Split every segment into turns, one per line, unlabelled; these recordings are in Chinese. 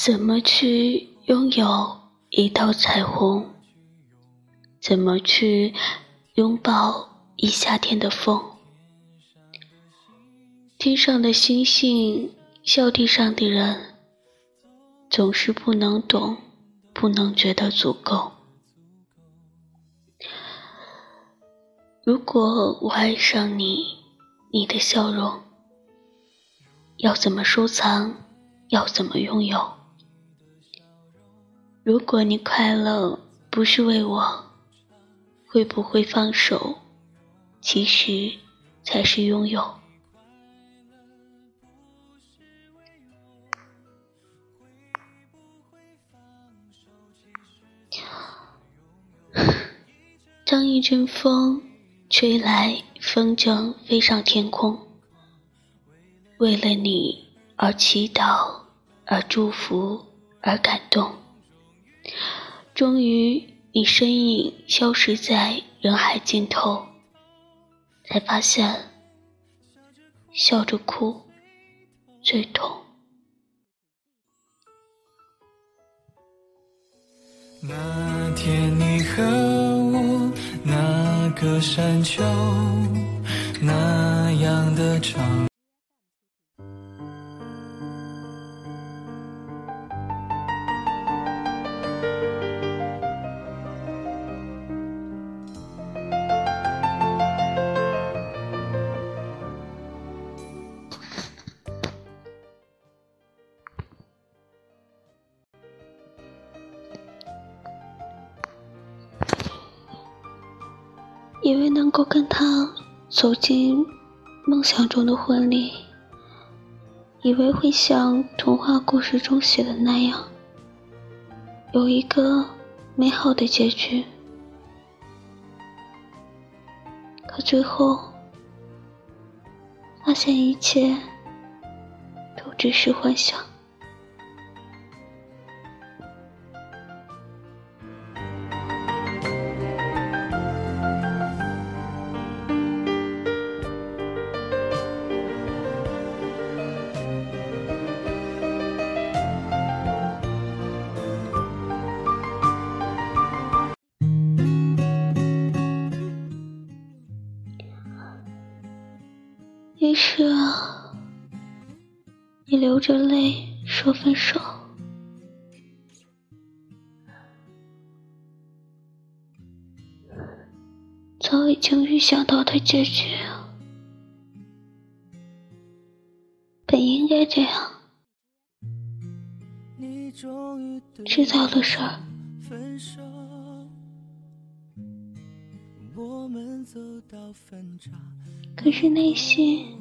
怎么去拥有一道彩虹？怎么去拥抱一夏天的风？天上的星星，笑地上的人，总是不能懂，不能觉得足够。如果我爱上你，你的笑容要怎么收藏？要怎么拥有？如果你快乐不是为我，会不会放手？其实才是拥有。当一阵风吹来，风筝飞上天空，为了你而祈祷，而祝福，而感动。终于，你身影消失在人海尽头，才发现，笑着哭最痛。
那天你和我那个山丘，那样的长。
以为能够跟他走进梦想中的婚礼，以为会像童话故事中写的那样，有一个美好的结局。可最后，发现一切都只是幻想。是啊，你流着泪说分手，早已经预想到的结局啊，本应该这样，知道的事儿。可是内心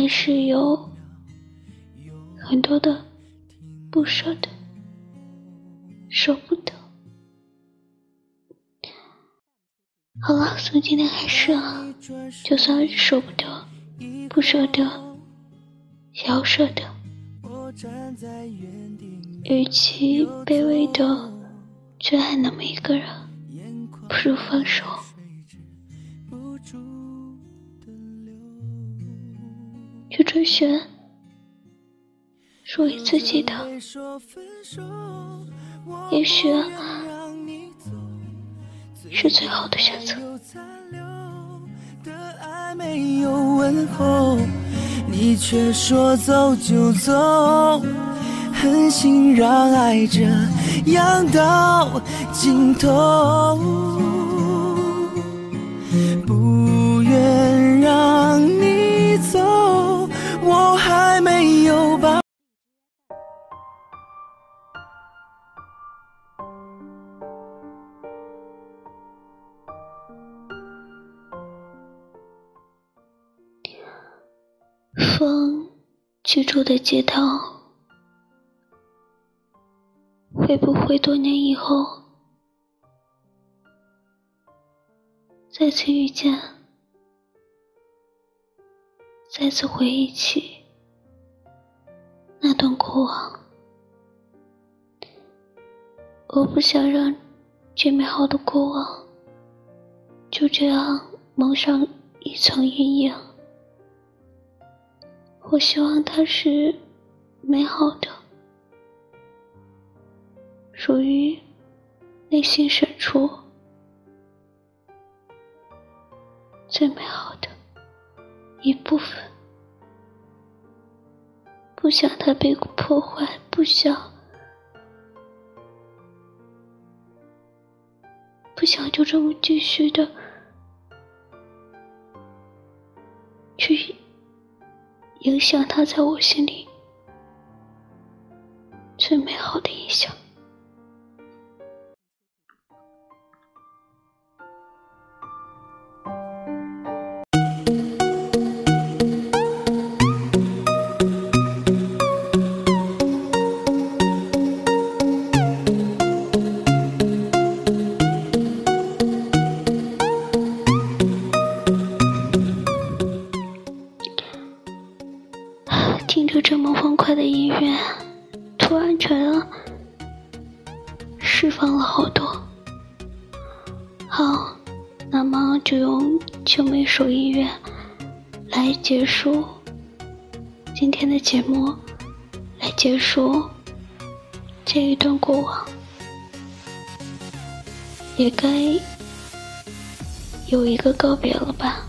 还是有很多的不舍得，舍不得。好了，从今天开始啊，就算舍不得、不舍得，也要舍得。与其卑微的去爱那么一个人，不如放手。去追寻属于自己的，也许是最好的选择。你却说走就走，狠心让爱这样到尽头。风居住的街道，会不会多年以后再次遇见，再次回忆起那段过往？我不想让这美好的过往就这样蒙上一层阴影。我希望它是美好的，属于内心深处最美好的一部分。不想它被破坏，不想，不想就这么继续的影响他在我心里最美好，那么就用这么一首音乐来结束今天的节目，来结束这一段过往，也该有一个告别了吧。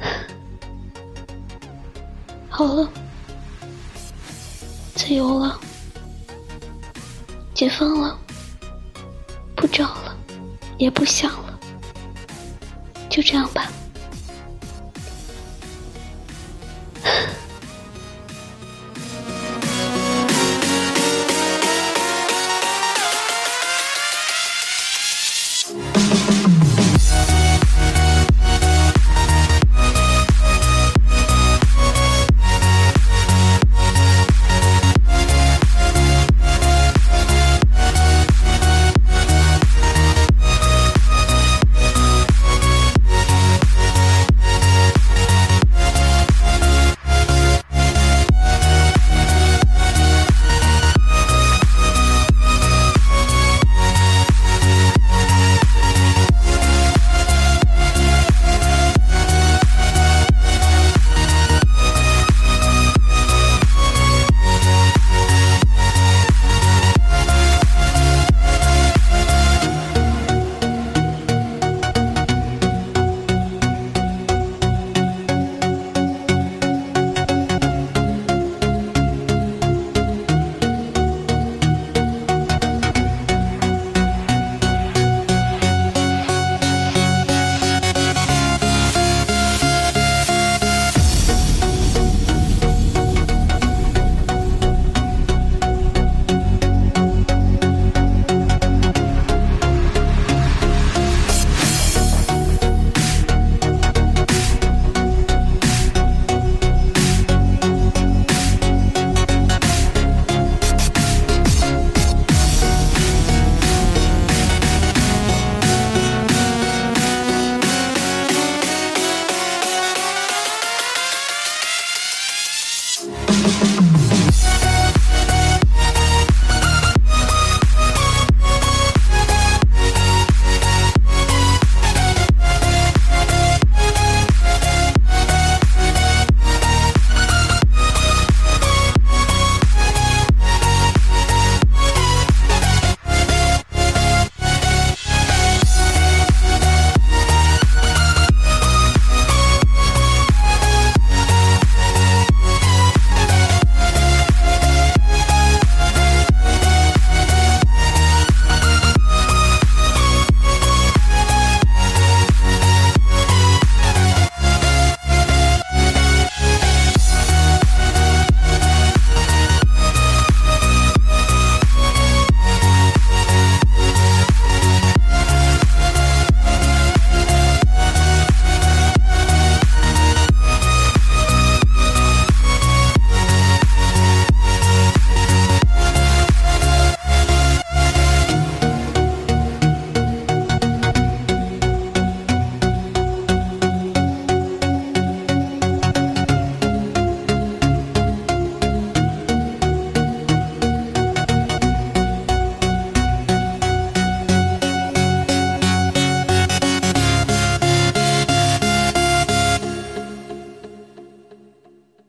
好了，自由了，解放了，不找了，也不想了，就这样吧。